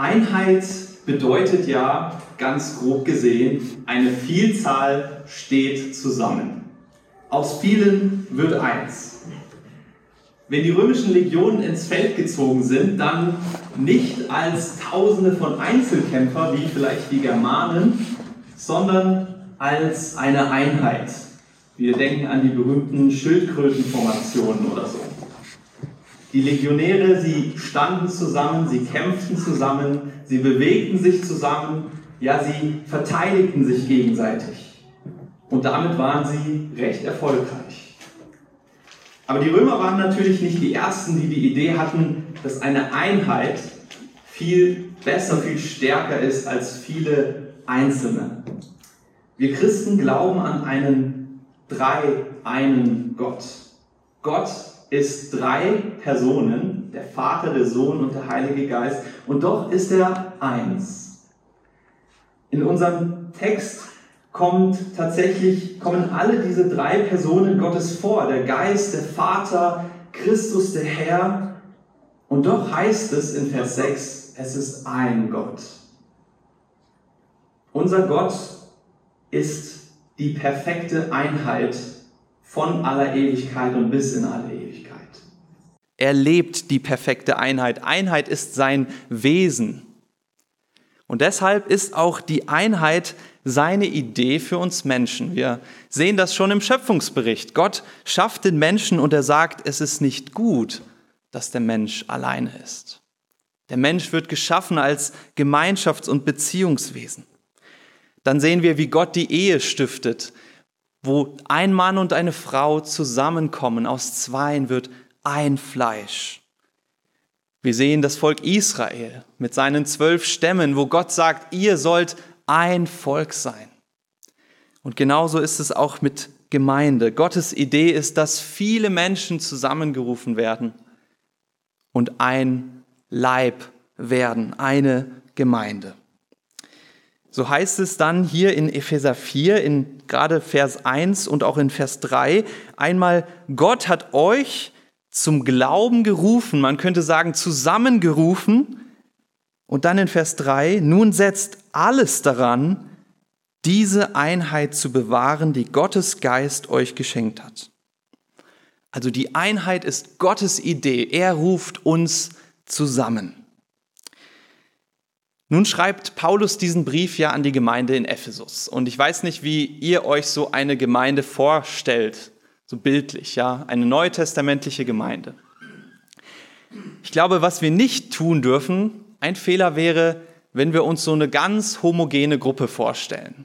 Einheit bedeutet ja ganz grob gesehen, eine Vielzahl steht zusammen. Aus vielen wird eins. Wenn die römischen Legionen ins Feld gezogen sind, dann nicht als Tausende von Einzelkämpfer wie vielleicht die Germanen, sondern als eine Einheit. Wir denken an die berühmten Schildkrötenformationen oder so. Die Legionäre, sie standen zusammen, sie kämpften zusammen, sie bewegten sich zusammen, ja, sie verteidigten sich gegenseitig. Und damit waren sie recht erfolgreich. Aber die Römer waren natürlich nicht die Ersten, die die Idee hatten, dass eine Einheit viel besser, viel stärker ist als viele Einzelne. Wir Christen glauben an einen drei einen Gott. Gott ist drei Personen, der Vater, der Sohn und der Heilige Geist, und doch ist er eins. In unserem Text kommt tatsächlich, kommen alle diese drei Personen Gottes vor, der Geist, der Vater, Christus, der Herr, und doch heißt es in Vers 6, es ist ein Gott. Unser Gott ist die perfekte Einheit von aller Ewigkeit und bis in alle Ewigkeit. Er lebt die perfekte Einheit. Einheit ist sein Wesen. Und deshalb ist auch die Einheit seine Idee für uns Menschen. Wir sehen das schon im Schöpfungsbericht. Gott schafft den Menschen und er sagt, es ist nicht gut, dass der Mensch alleine ist. Der Mensch wird geschaffen als Gemeinschafts- und Beziehungswesen. Dann sehen wir, wie Gott die Ehe stiftet, wo ein Mann und eine Frau zusammenkommen. Aus Zweien wird ein Fleisch. Wir sehen das Volk Israel mit seinen zwölf Stämmen, wo Gott sagt, ihr sollt ein Volk sein. Und genauso ist es auch mit Gemeinde. Gottes Idee ist, dass viele Menschen zusammengerufen werden und ein Leib werden, eine Gemeinde. So heißt es dann hier in Epheser 4, in gerade Vers 1 und auch in Vers 3, einmal, Gott hat euch zum Glauben gerufen, man könnte sagen zusammengerufen. Und dann in Vers 3, nun setzt alles daran, diese Einheit zu bewahren, die Gottes Geist euch geschenkt hat. Also die Einheit ist Gottes Idee. Er ruft uns zusammen. Nun schreibt Paulus diesen Brief ja an die Gemeinde in Ephesus. Und ich weiß nicht, wie ihr euch so eine Gemeinde vorstellt so bildlich, ja, eine neutestamentliche Gemeinde. Ich glaube, was wir nicht tun dürfen, ein Fehler wäre, wenn wir uns so eine ganz homogene Gruppe vorstellen.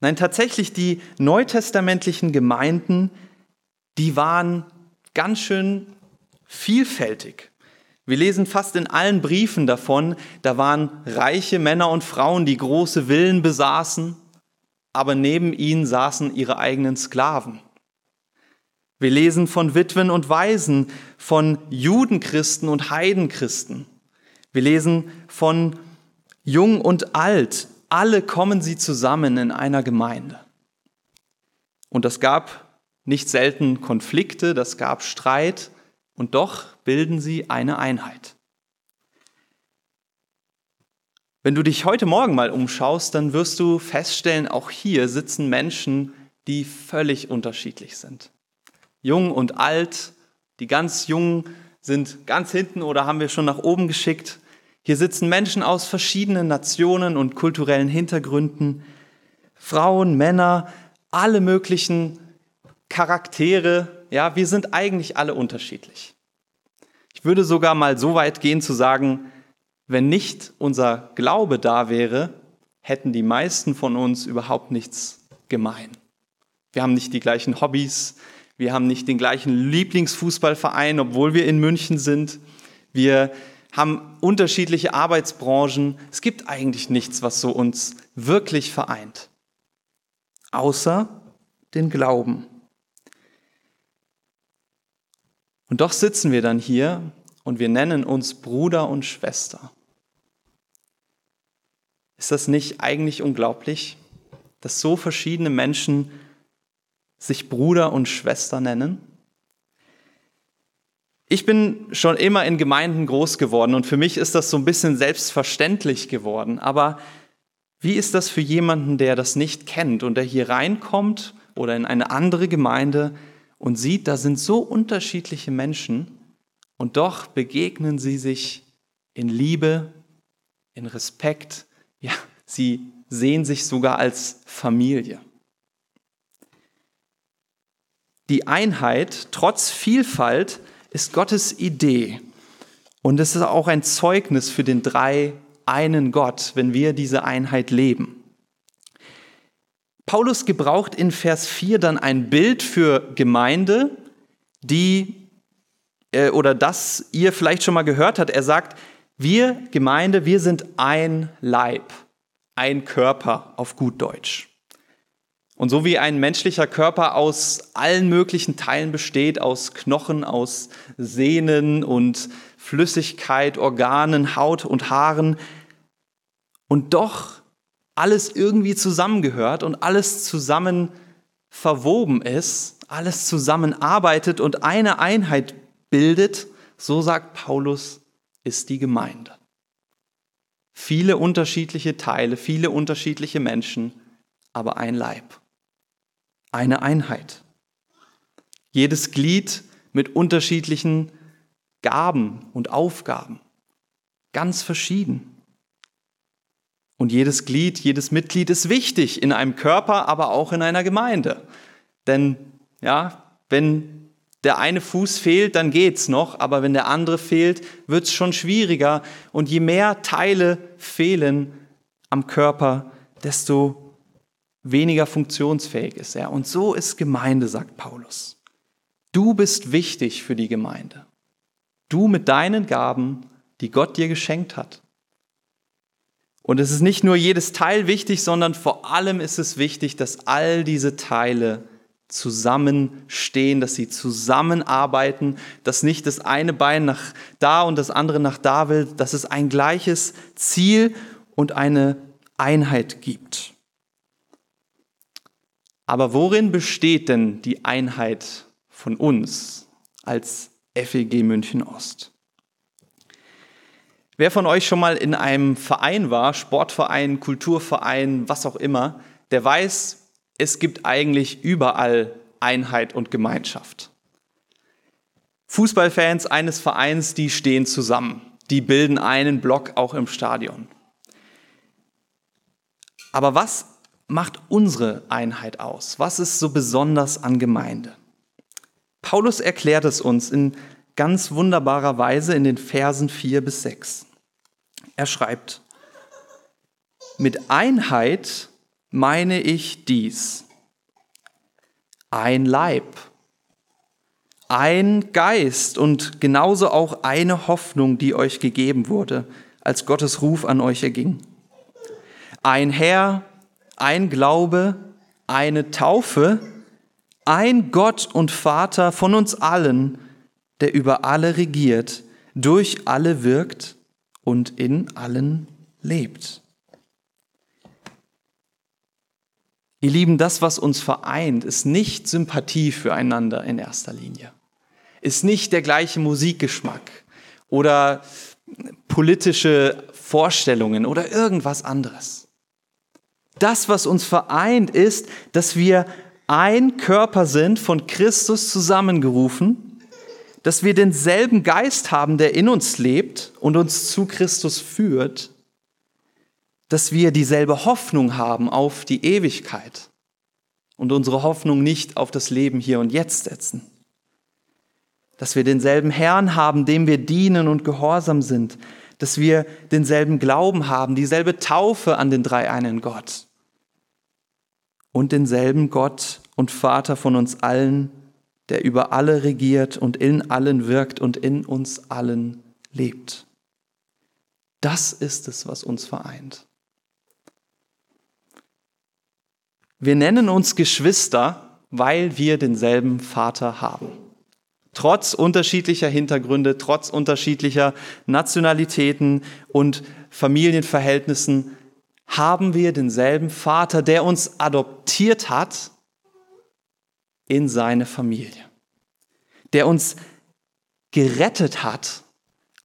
Nein, tatsächlich die neutestamentlichen Gemeinden, die waren ganz schön vielfältig. Wir lesen fast in allen Briefen davon, da waren reiche Männer und Frauen, die große Villen besaßen, aber neben ihnen saßen ihre eigenen Sklaven. Wir lesen von Witwen und Waisen, von Judenchristen und Heidenchristen. Wir lesen von Jung und Alt. Alle kommen sie zusammen in einer Gemeinde. Und das gab nicht selten Konflikte, das gab Streit, und doch bilden sie eine Einheit. Wenn du dich heute Morgen mal umschaust, dann wirst du feststellen, auch hier sitzen Menschen, die völlig unterschiedlich sind jung und alt. Die ganz Jungen sind ganz hinten oder haben wir schon nach oben geschickt. Hier sitzen Menschen aus verschiedenen Nationen und kulturellen Hintergründen, Frauen, Männer, alle möglichen Charaktere. Ja, wir sind eigentlich alle unterschiedlich. Ich würde sogar mal so weit gehen zu sagen, wenn nicht unser Glaube da wäre, hätten die meisten von uns überhaupt nichts gemein. Wir haben nicht die gleichen Hobbys, wir haben nicht den gleichen Lieblingsfußballverein, obwohl wir in München sind. Wir haben unterschiedliche Arbeitsbranchen. Es gibt eigentlich nichts, was so uns wirklich vereint. Außer den Glauben. Und doch sitzen wir dann hier und wir nennen uns Bruder und Schwester. Ist das nicht eigentlich unglaublich, dass so verschiedene Menschen sich Bruder und Schwester nennen? Ich bin schon immer in Gemeinden groß geworden und für mich ist das so ein bisschen selbstverständlich geworden. Aber wie ist das für jemanden, der das nicht kennt und der hier reinkommt oder in eine andere Gemeinde und sieht, da sind so unterschiedliche Menschen und doch begegnen sie sich in Liebe, in Respekt, ja, sie sehen sich sogar als Familie. Die Einheit trotz Vielfalt ist Gottes Idee. Und es ist auch ein Zeugnis für den drei einen Gott, wenn wir diese Einheit leben. Paulus gebraucht in Vers 4 dann ein Bild für Gemeinde, die äh, oder das ihr vielleicht schon mal gehört habt. Er sagt, wir Gemeinde, wir sind ein Leib, ein Körper auf gut Deutsch. Und so wie ein menschlicher Körper aus allen möglichen Teilen besteht, aus Knochen, aus Sehnen und Flüssigkeit, Organen, Haut und Haaren, und doch alles irgendwie zusammengehört und alles zusammen verwoben ist, alles zusammenarbeitet und eine Einheit bildet, so sagt Paulus, ist die Gemeinde. Viele unterschiedliche Teile, viele unterschiedliche Menschen, aber ein Leib eine Einheit. Jedes Glied mit unterschiedlichen Gaben und Aufgaben, ganz verschieden. Und jedes Glied, jedes Mitglied ist wichtig in einem Körper, aber auch in einer Gemeinde. Denn ja, wenn der eine Fuß fehlt, dann geht's noch, aber wenn der andere fehlt, wird's schon schwieriger. Und je mehr Teile fehlen am Körper, desto weniger funktionsfähig ist er. Und so ist Gemeinde, sagt Paulus. Du bist wichtig für die Gemeinde. Du mit deinen Gaben, die Gott dir geschenkt hat. Und es ist nicht nur jedes Teil wichtig, sondern vor allem ist es wichtig, dass all diese Teile zusammenstehen, dass sie zusammenarbeiten, dass nicht das eine Bein nach da und das andere nach da will, dass es ein gleiches Ziel und eine Einheit gibt. Aber worin besteht denn die Einheit von uns als FEG München Ost? Wer von euch schon mal in einem Verein war, Sportverein, Kulturverein, was auch immer, der weiß, es gibt eigentlich überall Einheit und Gemeinschaft. Fußballfans eines Vereins, die stehen zusammen, die bilden einen Block auch im Stadion. Aber was macht unsere Einheit aus? Was ist so besonders an Gemeinde? Paulus erklärt es uns in ganz wunderbarer Weise in den Versen 4 bis 6. Er schreibt, mit Einheit meine ich dies. Ein Leib, ein Geist und genauso auch eine Hoffnung, die euch gegeben wurde, als Gottes Ruf an euch erging. Ein Herr, ein Glaube, eine Taufe, ein Gott und Vater von uns allen, der über alle regiert, durch alle wirkt und in allen lebt. Ihr Lieben, das, was uns vereint, ist nicht Sympathie füreinander in erster Linie, ist nicht der gleiche Musikgeschmack oder politische Vorstellungen oder irgendwas anderes. Das, was uns vereint, ist, dass wir ein Körper sind, von Christus zusammengerufen, dass wir denselben Geist haben, der in uns lebt und uns zu Christus führt, dass wir dieselbe Hoffnung haben auf die Ewigkeit und unsere Hoffnung nicht auf das Leben hier und jetzt setzen, dass wir denselben Herrn haben, dem wir dienen und gehorsam sind, dass wir denselben Glauben haben, dieselbe Taufe an den dreieinen Gott. Und denselben Gott und Vater von uns allen, der über alle regiert und in allen wirkt und in uns allen lebt. Das ist es, was uns vereint. Wir nennen uns Geschwister, weil wir denselben Vater haben. Trotz unterschiedlicher Hintergründe, trotz unterschiedlicher Nationalitäten und Familienverhältnissen haben wir denselben Vater, der uns adoptiert hat in seine Familie, der uns gerettet hat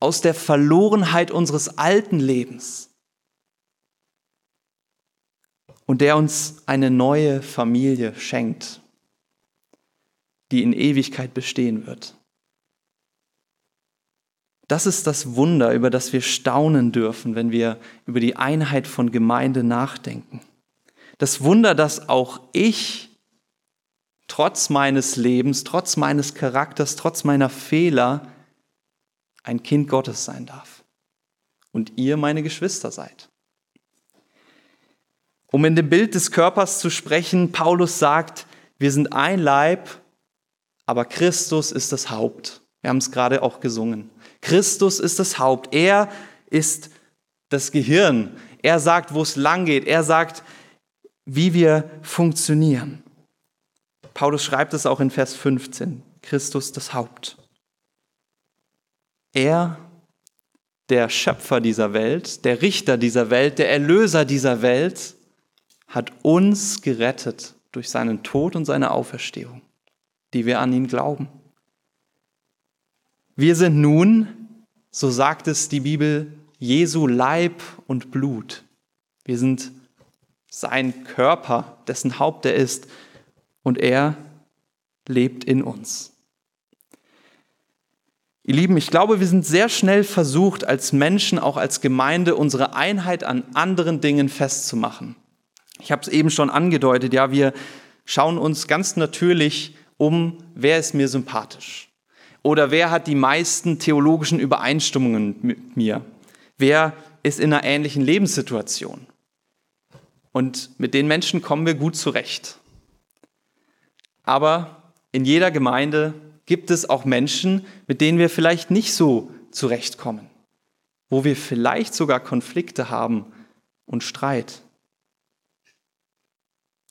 aus der Verlorenheit unseres alten Lebens und der uns eine neue Familie schenkt, die in Ewigkeit bestehen wird. Das ist das Wunder, über das wir staunen dürfen, wenn wir über die Einheit von Gemeinde nachdenken. Das Wunder, dass auch ich trotz meines Lebens, trotz meines Charakters, trotz meiner Fehler ein Kind Gottes sein darf. Und ihr meine Geschwister seid. Um in dem Bild des Körpers zu sprechen, Paulus sagt, wir sind ein Leib, aber Christus ist das Haupt. Wir haben es gerade auch gesungen. Christus ist das Haupt. Er ist das Gehirn. Er sagt, wo es lang geht. Er sagt, wie wir funktionieren. Paulus schreibt es auch in Vers 15. Christus das Haupt. Er, der Schöpfer dieser Welt, der Richter dieser Welt, der Erlöser dieser Welt, hat uns gerettet durch seinen Tod und seine Auferstehung, die wir an ihn glauben. Wir sind nun, so sagt es die Bibel, Jesu Leib und Blut. Wir sind sein Körper, dessen Haupt er ist, und er lebt in uns. Ihr Lieben, ich glaube, wir sind sehr schnell versucht, als Menschen, auch als Gemeinde, unsere Einheit an anderen Dingen festzumachen. Ich habe es eben schon angedeutet, ja, wir schauen uns ganz natürlich um, wer ist mir sympathisch. Oder wer hat die meisten theologischen Übereinstimmungen mit mir? Wer ist in einer ähnlichen Lebenssituation? Und mit den Menschen kommen wir gut zurecht. Aber in jeder Gemeinde gibt es auch Menschen, mit denen wir vielleicht nicht so zurechtkommen, wo wir vielleicht sogar Konflikte haben und Streit.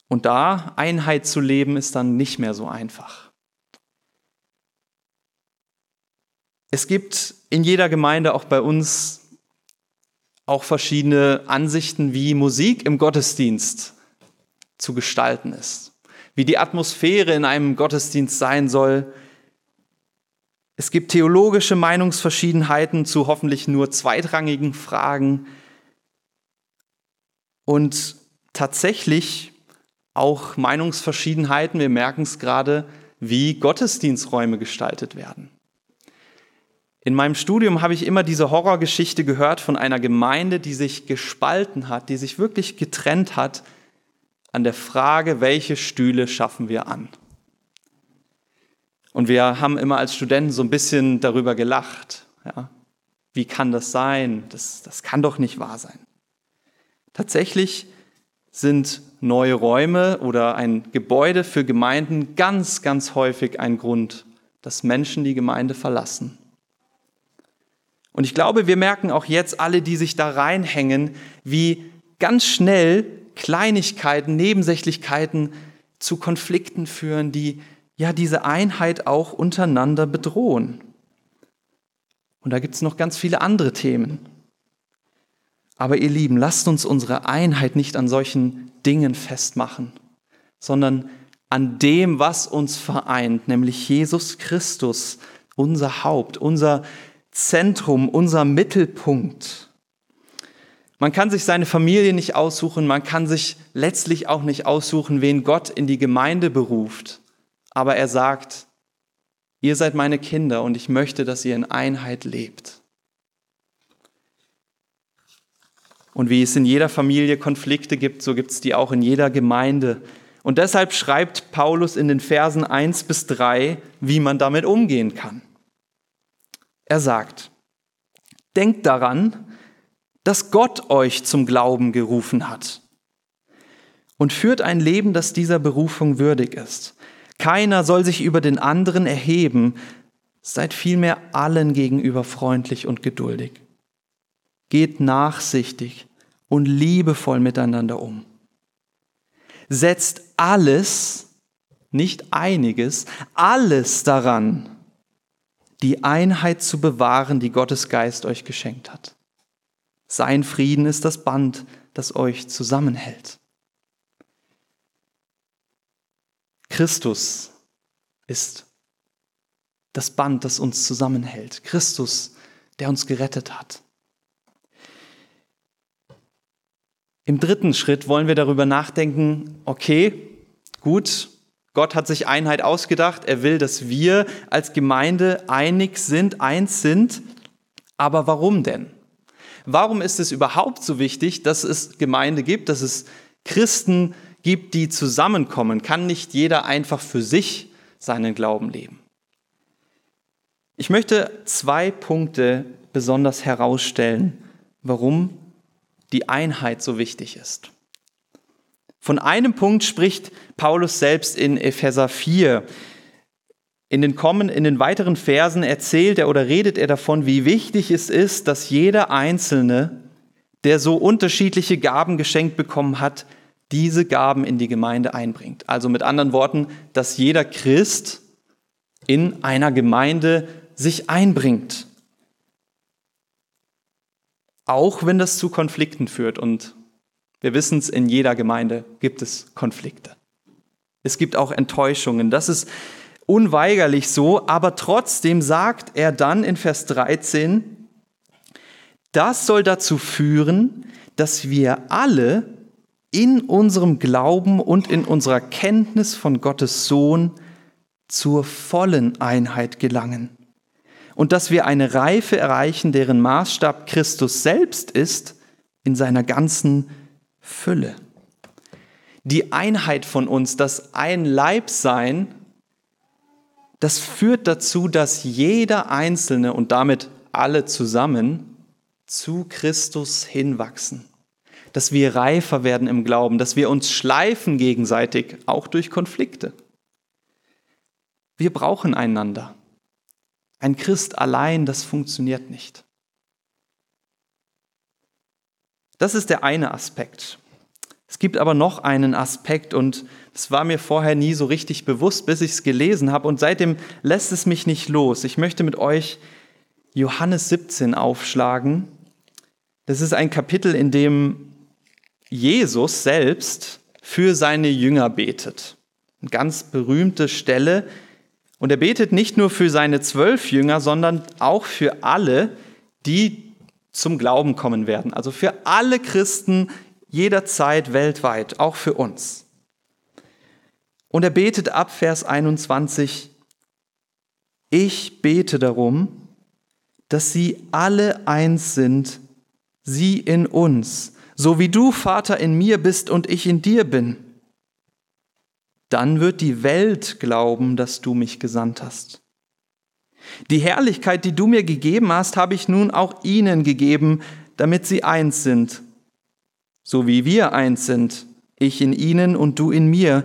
Und da Einheit zu leben, ist dann nicht mehr so einfach. Es gibt in jeder Gemeinde, auch bei uns, auch verschiedene Ansichten, wie Musik im Gottesdienst zu gestalten ist, wie die Atmosphäre in einem Gottesdienst sein soll. Es gibt theologische Meinungsverschiedenheiten zu hoffentlich nur zweitrangigen Fragen und tatsächlich auch Meinungsverschiedenheiten, wir merken es gerade, wie Gottesdiensträume gestaltet werden. In meinem Studium habe ich immer diese Horrorgeschichte gehört von einer Gemeinde, die sich gespalten hat, die sich wirklich getrennt hat an der Frage, welche Stühle schaffen wir an. Und wir haben immer als Studenten so ein bisschen darüber gelacht. Ja, wie kann das sein? Das, das kann doch nicht wahr sein. Tatsächlich sind neue Räume oder ein Gebäude für Gemeinden ganz, ganz häufig ein Grund, dass Menschen die Gemeinde verlassen. Und ich glaube, wir merken auch jetzt alle, die sich da reinhängen, wie ganz schnell Kleinigkeiten, Nebensächlichkeiten zu Konflikten führen, die ja diese Einheit auch untereinander bedrohen. Und da gibt es noch ganz viele andere Themen. Aber ihr Lieben, lasst uns unsere Einheit nicht an solchen Dingen festmachen, sondern an dem, was uns vereint, nämlich Jesus Christus, unser Haupt, unser Zentrum, unser Mittelpunkt. Man kann sich seine Familie nicht aussuchen, man kann sich letztlich auch nicht aussuchen, wen Gott in die Gemeinde beruft. Aber er sagt, ihr seid meine Kinder und ich möchte, dass ihr in Einheit lebt. Und wie es in jeder Familie Konflikte gibt, so gibt es die auch in jeder Gemeinde. Und deshalb schreibt Paulus in den Versen 1 bis 3, wie man damit umgehen kann. Er sagt, denkt daran, dass Gott euch zum Glauben gerufen hat und führt ein Leben, das dieser Berufung würdig ist. Keiner soll sich über den anderen erheben, seid vielmehr allen gegenüber freundlich und geduldig. Geht nachsichtig und liebevoll miteinander um. Setzt alles, nicht einiges, alles daran, die Einheit zu bewahren, die Gottes Geist euch geschenkt hat. Sein Frieden ist das Band, das euch zusammenhält. Christus ist das Band, das uns zusammenhält. Christus, der uns gerettet hat. Im dritten Schritt wollen wir darüber nachdenken, okay, gut, Gott hat sich Einheit ausgedacht, er will, dass wir als Gemeinde einig sind, eins sind, aber warum denn? Warum ist es überhaupt so wichtig, dass es Gemeinde gibt, dass es Christen gibt, die zusammenkommen? Kann nicht jeder einfach für sich seinen Glauben leben? Ich möchte zwei Punkte besonders herausstellen, warum die Einheit so wichtig ist. Von einem Punkt spricht Paulus selbst in Epheser 4. In den, kommen, in den weiteren Versen erzählt er oder redet er davon, wie wichtig es ist, dass jeder Einzelne, der so unterschiedliche Gaben geschenkt bekommen hat, diese Gaben in die Gemeinde einbringt. Also mit anderen Worten, dass jeder Christ in einer Gemeinde sich einbringt. Auch wenn das zu Konflikten führt. Und wir wissen es, in jeder Gemeinde gibt es Konflikte. Es gibt auch Enttäuschungen. Das ist unweigerlich so, aber trotzdem sagt er dann in Vers 13, das soll dazu führen, dass wir alle in unserem Glauben und in unserer Kenntnis von Gottes Sohn zur vollen Einheit gelangen und dass wir eine Reife erreichen, deren Maßstab Christus selbst ist, in seiner ganzen Fülle. Die Einheit von uns, das ein Leib sein, das führt dazu, dass jeder Einzelne und damit alle zusammen zu Christus hinwachsen. Dass wir reifer werden im Glauben, dass wir uns schleifen gegenseitig, auch durch Konflikte. Wir brauchen einander. Ein Christ allein, das funktioniert nicht. Das ist der eine Aspekt. Es gibt aber noch einen Aspekt und das war mir vorher nie so richtig bewusst, bis ich es gelesen habe und seitdem lässt es mich nicht los. Ich möchte mit euch Johannes 17 aufschlagen. Das ist ein Kapitel, in dem Jesus selbst für seine Jünger betet. Eine ganz berühmte Stelle, und er betet nicht nur für seine zwölf Jünger, sondern auch für alle, die zum Glauben kommen werden. Also für alle Christen jederzeit weltweit, auch für uns. Und er betet ab Vers 21, ich bete darum, dass sie alle eins sind, sie in uns, so wie du, Vater, in mir bist und ich in dir bin dann wird die Welt glauben, dass du mich gesandt hast. Die Herrlichkeit, die du mir gegeben hast, habe ich nun auch ihnen gegeben, damit sie eins sind, so wie wir eins sind, ich in ihnen und du in mir,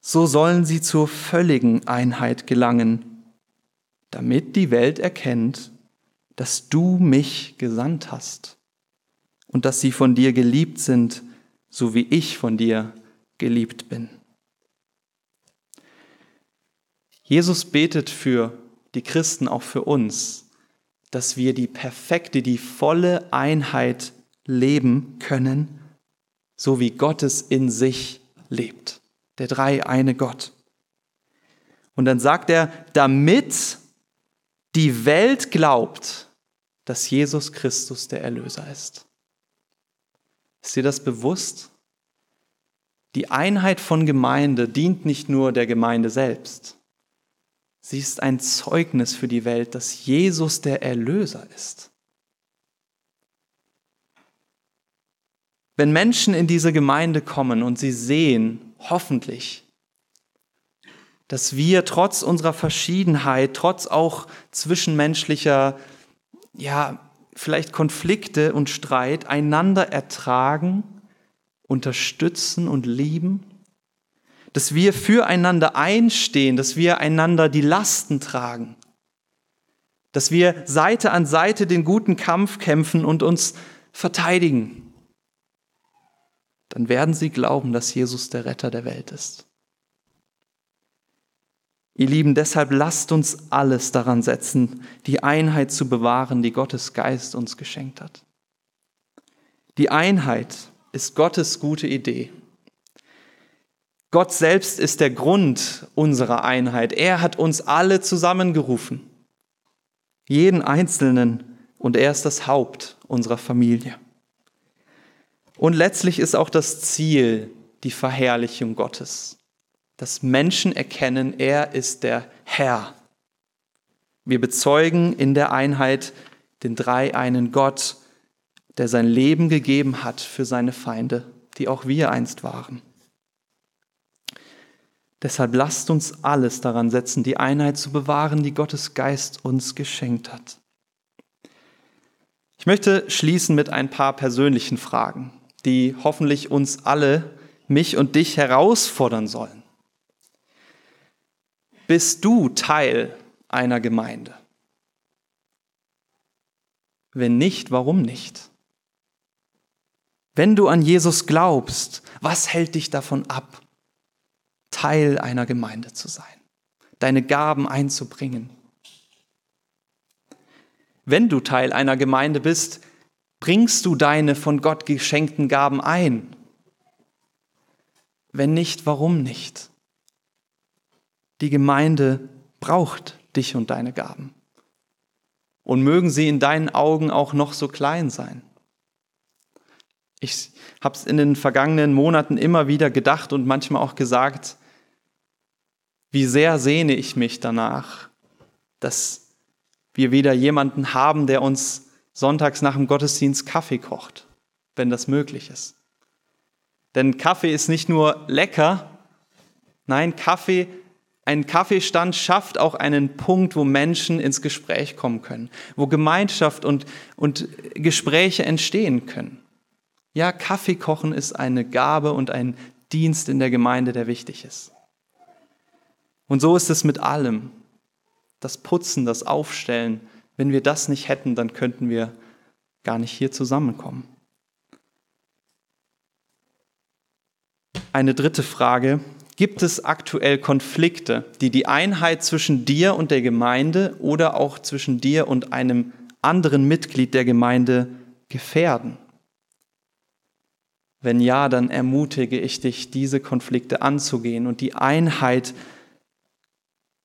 so sollen sie zur völligen Einheit gelangen, damit die Welt erkennt, dass du mich gesandt hast und dass sie von dir geliebt sind, so wie ich von dir geliebt bin. Jesus betet für die Christen, auch für uns, dass wir die perfekte, die volle Einheit leben können, so wie Gott es in sich lebt. Der drei eine Gott. Und dann sagt er, damit die Welt glaubt, dass Jesus Christus der Erlöser ist. Ist dir das bewusst? Die Einheit von Gemeinde dient nicht nur der Gemeinde selbst, Sie ist ein Zeugnis für die Welt, dass Jesus der Erlöser ist. Wenn Menschen in diese Gemeinde kommen und sie sehen, hoffentlich, dass wir trotz unserer Verschiedenheit, trotz auch zwischenmenschlicher, ja, vielleicht Konflikte und Streit einander ertragen, unterstützen und lieben, dass wir füreinander einstehen, dass wir einander die Lasten tragen, dass wir Seite an Seite den guten Kampf kämpfen und uns verteidigen, dann werden sie glauben, dass Jesus der Retter der Welt ist. Ihr Lieben, deshalb lasst uns alles daran setzen, die Einheit zu bewahren, die Gottes Geist uns geschenkt hat. Die Einheit ist Gottes gute Idee. Gott selbst ist der Grund unserer Einheit. Er hat uns alle zusammengerufen. jeden Einzelnen und er ist das Haupt unserer Familie. Und letztlich ist auch das Ziel die Verherrlichung Gottes, dass Menschen erkennen, er ist der Herr. Wir bezeugen in der Einheit den dreieinen Gott, der sein Leben gegeben hat für seine Feinde, die auch wir einst waren. Deshalb lasst uns alles daran setzen, die Einheit zu bewahren, die Gottes Geist uns geschenkt hat. Ich möchte schließen mit ein paar persönlichen Fragen, die hoffentlich uns alle, mich und dich herausfordern sollen. Bist du Teil einer Gemeinde? Wenn nicht, warum nicht? Wenn du an Jesus glaubst, was hält dich davon ab, Teil einer Gemeinde zu sein, deine Gaben einzubringen? Wenn du Teil einer Gemeinde bist, bringst du deine von Gott geschenkten Gaben ein? Wenn nicht, warum nicht? Die Gemeinde braucht dich und deine Gaben. Und mögen sie in deinen Augen auch noch so klein sein. Ich habe es in den vergangenen Monaten immer wieder gedacht und manchmal auch gesagt, wie sehr sehne ich mich danach, dass wir wieder jemanden haben, der uns sonntags nach dem Gottesdienst Kaffee kocht, wenn das möglich ist. Denn Kaffee ist nicht nur lecker, nein, Kaffee ein Kaffeestand schafft auch einen Punkt, wo Menschen ins Gespräch kommen können, wo Gemeinschaft und, und Gespräche entstehen können. Ja, Kaffee kochen ist eine Gabe und ein Dienst in der Gemeinde, der wichtig ist. Und so ist es mit allem. Das Putzen, das Aufstellen. Wenn wir das nicht hätten, dann könnten wir gar nicht hier zusammenkommen. Eine dritte Frage, Gibt es aktuell Konflikte, die die Einheit zwischen dir und der Gemeinde oder auch zwischen dir und einem anderen Mitglied der Gemeinde gefährden? Wenn ja, dann ermutige ich dich, diese Konflikte anzugehen und die Einheit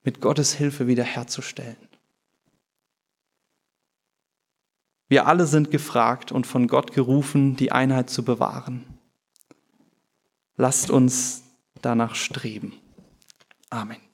mit Gottes Hilfe wiederherzustellen. Wir alle sind gefragt und von Gott gerufen, die Einheit zu bewahren. Lasst uns danach streben. Amen.